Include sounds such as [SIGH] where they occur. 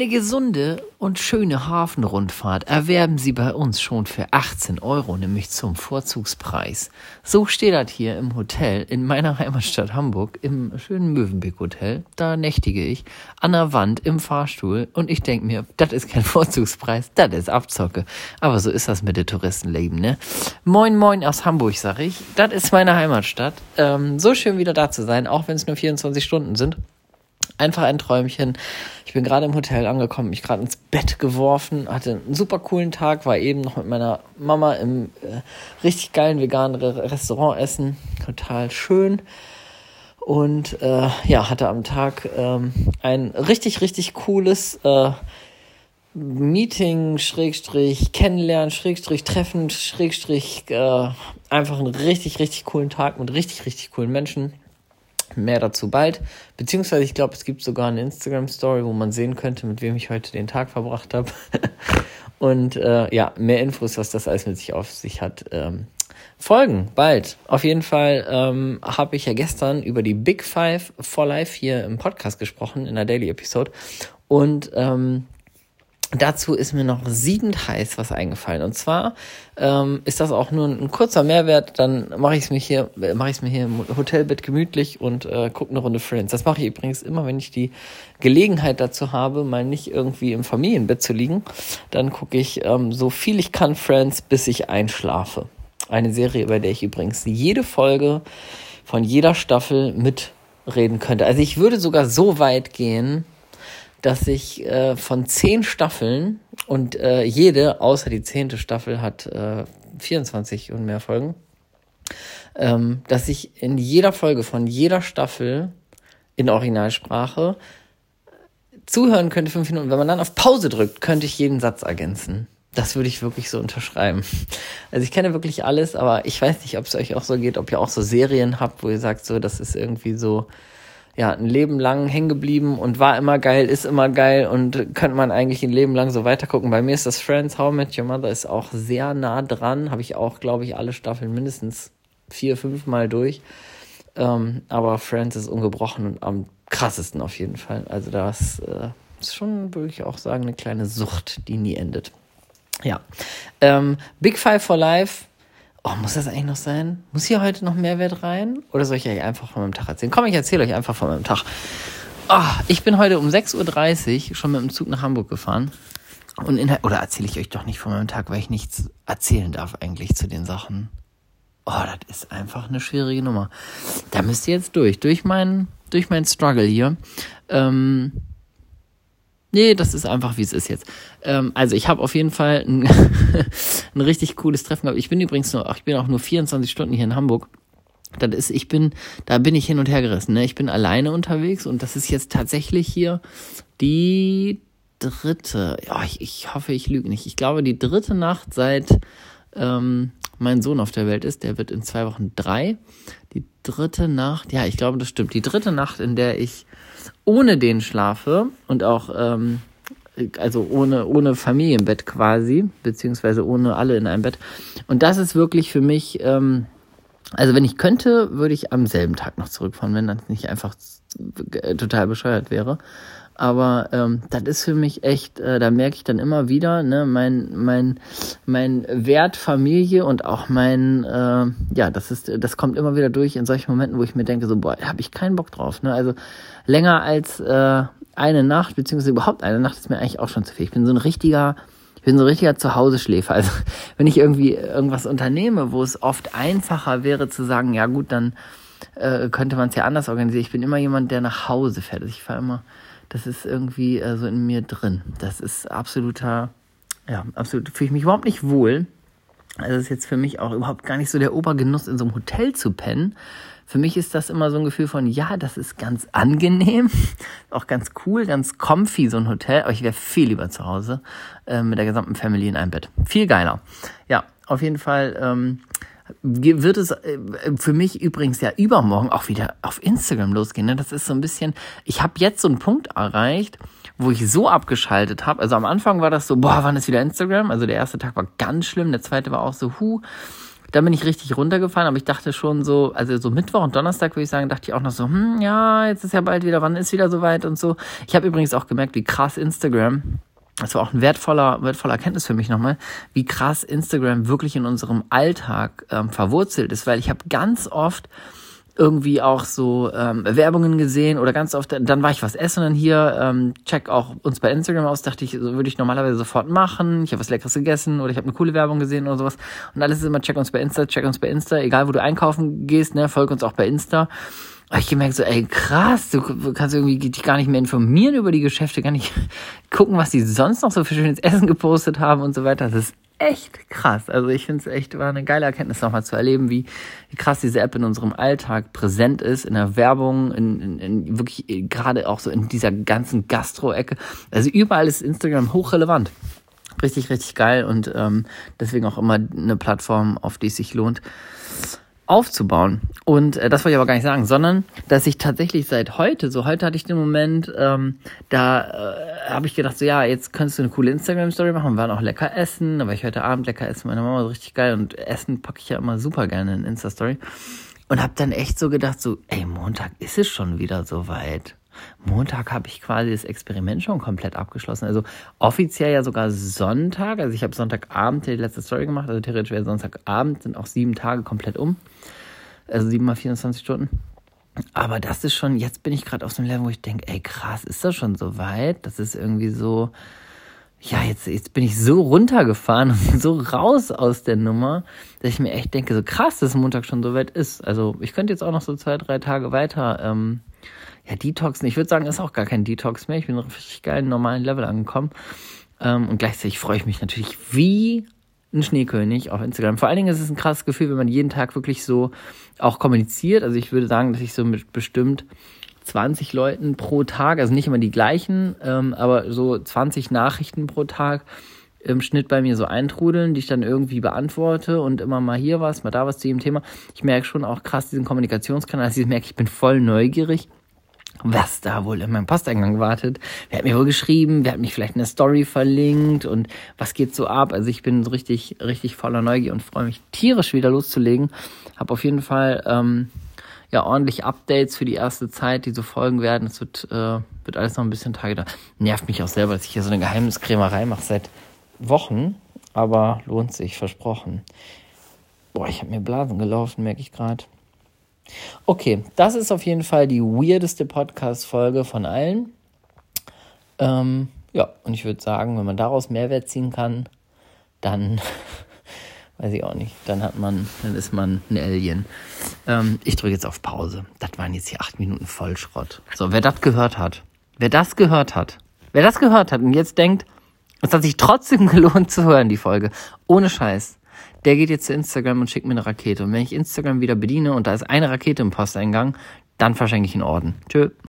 Eine gesunde und schöne Hafenrundfahrt erwerben Sie bei uns schon für 18 Euro, nämlich zum Vorzugspreis. So steht das hier im Hotel in meiner Heimatstadt Hamburg, im schönen Mövenpick Hotel. Da nächtige ich an der Wand im Fahrstuhl und ich denk mir, das ist kein [LAUGHS] Vorzugspreis, das ist Abzocke. Aber so ist das mit der Touristenleben, ne? Moin, moin aus Hamburg, sag ich. Das ist meine Heimatstadt. Ähm, so schön wieder da zu sein, auch wenn es nur 24 Stunden sind. Einfach ein Träumchen. Ich bin gerade im Hotel angekommen, mich gerade ins Bett geworfen, hatte einen super coolen Tag, war eben noch mit meiner Mama im äh, richtig geilen veganen Re Restaurant essen. Total schön. Und äh, ja, hatte am Tag ähm, ein richtig, richtig cooles äh, Meeting, Schrägstrich, Kennenlernen, Schrägstrich, Treffen, Schrägstrich, äh, einfach einen richtig, richtig coolen Tag mit richtig, richtig coolen Menschen. Mehr dazu bald. Beziehungsweise ich glaube, es gibt sogar eine Instagram-Story, wo man sehen könnte, mit wem ich heute den Tag verbracht habe. [LAUGHS] Und äh, ja, mehr Infos, was das alles mit sich auf sich hat. Ähm, folgen bald. Auf jeden Fall ähm, habe ich ja gestern über die Big Five for Life hier im Podcast gesprochen, in der Daily Episode. Und ähm, Dazu ist mir noch siedend heiß was eingefallen. Und zwar ähm, ist das auch nur ein, kurzer Mehrwert. Dann mache ich es mir hier, äh, mache ich mir hier im Hotelbett gemütlich und äh, gucke eine Runde Friends. Das mache ich übrigens immer, wenn ich die Gelegenheit dazu habe, mal nicht irgendwie im Familienbett zu liegen. Dann gucke ich ähm, so viel ich kann Friends, bis ich einschlafe. Eine Serie, über der ich übrigens jede Folge von jeder Staffel mitreden könnte. Also ich würde sogar so weit gehen dass ich äh, von zehn Staffeln und äh, jede, außer die zehnte Staffel, hat äh, 24 und mehr Folgen, ähm, dass ich in jeder Folge von jeder Staffel in Originalsprache zuhören könnte, fünf Minuten. Wenn man dann auf Pause drückt, könnte ich jeden Satz ergänzen. Das würde ich wirklich so unterschreiben. Also ich kenne wirklich alles, aber ich weiß nicht, ob es euch auch so geht, ob ihr auch so Serien habt, wo ihr sagt, so, das ist irgendwie so, ja, ein Leben lang hängen geblieben und war immer geil, ist immer geil und könnte man eigentlich ein Leben lang so weitergucken. Bei mir ist das Friends, How I Met Your Mother ist auch sehr nah dran. Habe ich auch, glaube ich, alle Staffeln mindestens vier, fünf Mal durch. Ähm, aber Friends ist ungebrochen und am krassesten auf jeden Fall. Also das äh, ist schon, würde ich auch sagen, eine kleine Sucht, die nie endet. Ja. Ähm, Big Five for Life Oh, muss das eigentlich noch sein? Muss hier heute noch Mehrwert rein? Oder soll ich euch einfach von meinem Tag erzählen? Komm, ich erzähle euch einfach von meinem Tag. Oh, ich bin heute um 6.30 Uhr schon mit dem Zug nach Hamburg gefahren. Und in, oder erzähle ich euch doch nicht von meinem Tag, weil ich nichts erzählen darf eigentlich zu den Sachen. Oh, das ist einfach eine schwierige Nummer. Da müsst ihr jetzt durch. Durch meinen, durch meinen Struggle hier. Ähm, Nee, das ist einfach, wie es ist jetzt. Ähm, also ich habe auf jeden Fall ein, [LAUGHS] ein richtig cooles Treffen gehabt. Ich bin übrigens nur, ich bin auch nur 24 Stunden hier in Hamburg. Das ist, ich bin, da bin ich hin und her gerissen. Ne? Ich bin alleine unterwegs und das ist jetzt tatsächlich hier die dritte. Ja, ich, ich hoffe, ich lüge nicht. Ich glaube, die dritte Nacht seit ähm, mein Sohn auf der Welt ist. Der wird in zwei Wochen drei. Die dritte Nacht, ja, ich glaube, das stimmt. Die dritte Nacht, in der ich ohne den schlafe und auch, ähm, also ohne, ohne Familienbett quasi, beziehungsweise ohne alle in einem Bett. Und das ist wirklich für mich, ähm, also wenn ich könnte, würde ich am selben Tag noch zurückfahren, wenn das nicht einfach total bescheuert wäre. Aber ähm, das ist für mich echt, äh, da merke ich dann immer wieder, ne, mein, mein, mein Wert Familie und auch mein, äh, ja, das ist, das kommt immer wieder durch in solchen Momenten, wo ich mir denke, so, boah, da habe ich keinen Bock drauf. Ne? Also länger als äh, eine Nacht, beziehungsweise überhaupt eine Nacht ist mir eigentlich auch schon zu viel. Ich bin so ein richtiger, ich bin so ein richtiger Zuhause-Schläfer. Also [LAUGHS] wenn ich irgendwie irgendwas unternehme, wo es oft einfacher wäre zu sagen, ja gut, dann äh, könnte man es ja anders organisieren. Ich bin immer jemand, der nach Hause fährt. Also ich fahre immer das ist irgendwie äh, so in mir drin. Das ist absoluter, ja, absolut, fühle ich mich überhaupt nicht wohl. Also ist jetzt für mich auch überhaupt gar nicht so der Obergenuss, in so einem Hotel zu pennen. Für mich ist das immer so ein Gefühl von, ja, das ist ganz angenehm, [LAUGHS] auch ganz cool, ganz comfy, so ein Hotel. Aber ich wäre viel lieber zu Hause äh, mit der gesamten Family in einem Bett. Viel geiler. Ja, auf jeden Fall ähm, wird es äh, für mich übrigens ja übermorgen auch wieder auf Instagram losgehen. Ne? Das ist so ein bisschen, ich habe jetzt so einen Punkt erreicht, wo ich so abgeschaltet habe. Also am Anfang war das so, boah, wann ist wieder Instagram? Also der erste Tag war ganz schlimm, der zweite war auch so, hu. da bin ich richtig runtergefahren, aber ich dachte schon so, also so Mittwoch und Donnerstag würde ich sagen, dachte ich auch noch so, hm, ja, jetzt ist ja bald wieder, wann ist wieder soweit und so. Ich habe übrigens auch gemerkt, wie krass Instagram das war auch ein wertvoller, wertvoller Erkenntnis für mich nochmal, wie krass Instagram wirklich in unserem Alltag ähm, verwurzelt ist, weil ich habe ganz oft irgendwie auch so ähm, Werbungen gesehen oder ganz oft, dann war ich was essen und hier, ähm, check auch uns bei Instagram aus, dachte ich, so würde ich normalerweise sofort machen, ich habe was Leckeres gegessen oder ich habe eine coole Werbung gesehen oder sowas und alles ist immer, check uns bei Insta, check uns bei Insta, egal wo du einkaufen gehst, ne, folg uns auch bei Insta. Aber ich gemerkt so, ey, krass, du kannst irgendwie dich gar nicht mehr informieren über die Geschäfte, gar nicht [LAUGHS] gucken, was die sonst noch so für schönes Essen gepostet haben und so weiter. Das ist echt krass. Also ich finde es echt, war eine geile Erkenntnis nochmal zu erleben, wie, wie krass diese App in unserem Alltag präsent ist, in der Werbung, in, in, in wirklich gerade auch so in dieser ganzen Gastro-Ecke. Also überall ist Instagram hochrelevant. Richtig, richtig geil und ähm, deswegen auch immer eine Plattform, auf die es sich lohnt aufzubauen. Und äh, das wollte ich aber gar nicht sagen, sondern dass ich tatsächlich seit heute, so heute hatte ich den Moment, ähm, da äh, habe ich gedacht, so ja, jetzt könntest du eine coole Instagram-Story machen, wir waren auch lecker essen, aber ich heute Abend lecker essen, meine Mama so richtig geil und Essen packe ich ja immer super gerne in Insta-Story. Und habe dann echt so gedacht, so, ey, Montag ist es schon wieder soweit. Montag habe ich quasi das Experiment schon komplett abgeschlossen. Also offiziell ja sogar Sonntag. Also ich habe Sonntagabend die letzte Story gemacht. Also theoretisch wäre Sonntagabend, sind auch sieben Tage komplett um. Also sieben mal 24 Stunden. Aber das ist schon, jetzt bin ich gerade auf so einem Level, wo ich denke, ey krass, ist das schon so weit? Das ist irgendwie so, ja, jetzt, jetzt bin ich so runtergefahren und [LAUGHS] so raus aus der Nummer, dass ich mir echt denke, so krass, dass Montag schon so weit ist. Also ich könnte jetzt auch noch so zwei, drei Tage weiter ähm, ja, Detoxen. Ich würde sagen, ist auch gar kein Detox mehr. Ich bin auf richtig geilen normalen Level angekommen. Ähm, und gleichzeitig freue ich mich natürlich wie ein Schneekönig auf Instagram. Vor allen Dingen ist es ein krasses Gefühl, wenn man jeden Tag wirklich so auch kommuniziert. Also ich würde sagen, dass ich so mit bestimmt 20 Leuten pro Tag, also nicht immer die gleichen, ähm, aber so 20 Nachrichten pro Tag im Schnitt bei mir so eintrudeln, die ich dann irgendwie beantworte und immer mal hier was, mal da was zu jedem Thema. Ich merke schon auch krass diesen Kommunikationskanal, also ich merke, ich bin voll neugierig was da wohl in meinem Posteingang wartet. Wer hat mir wohl geschrieben? Wer hat mich vielleicht in der Story verlinkt? Und was geht so ab? Also ich bin so richtig, richtig voller Neugier und freue mich tierisch wieder loszulegen. Hab auf jeden Fall ähm, ja ordentlich Updates für die erste Zeit, die so folgen werden. Es wird, äh, wird alles noch ein bisschen Tage da. Nervt mich auch selber, dass ich hier so eine Geheimniskrämerei mache seit Wochen. Aber lohnt sich, versprochen. Boah, ich habe mir Blasen gelaufen, merke ich gerade. Okay, das ist auf jeden Fall die weirdeste Podcast-Folge von allen. Ähm, ja, und ich würde sagen, wenn man daraus Mehrwert ziehen kann, dann [LAUGHS] weiß ich auch nicht. Dann hat man, dann ist man ein Alien. Ähm, ich drücke jetzt auf Pause. Das waren jetzt hier acht Minuten Vollschrott. So, wer das gehört hat, wer das gehört hat, wer das gehört hat und jetzt denkt, es hat sich trotzdem [LAUGHS] gelohnt zu hören, die Folge. Ohne Scheiß der geht jetzt zu Instagram und schickt mir eine Rakete. Und wenn ich Instagram wieder bediene und da ist eine Rakete im Posteingang, dann verschenke ich einen Orden. Tschö.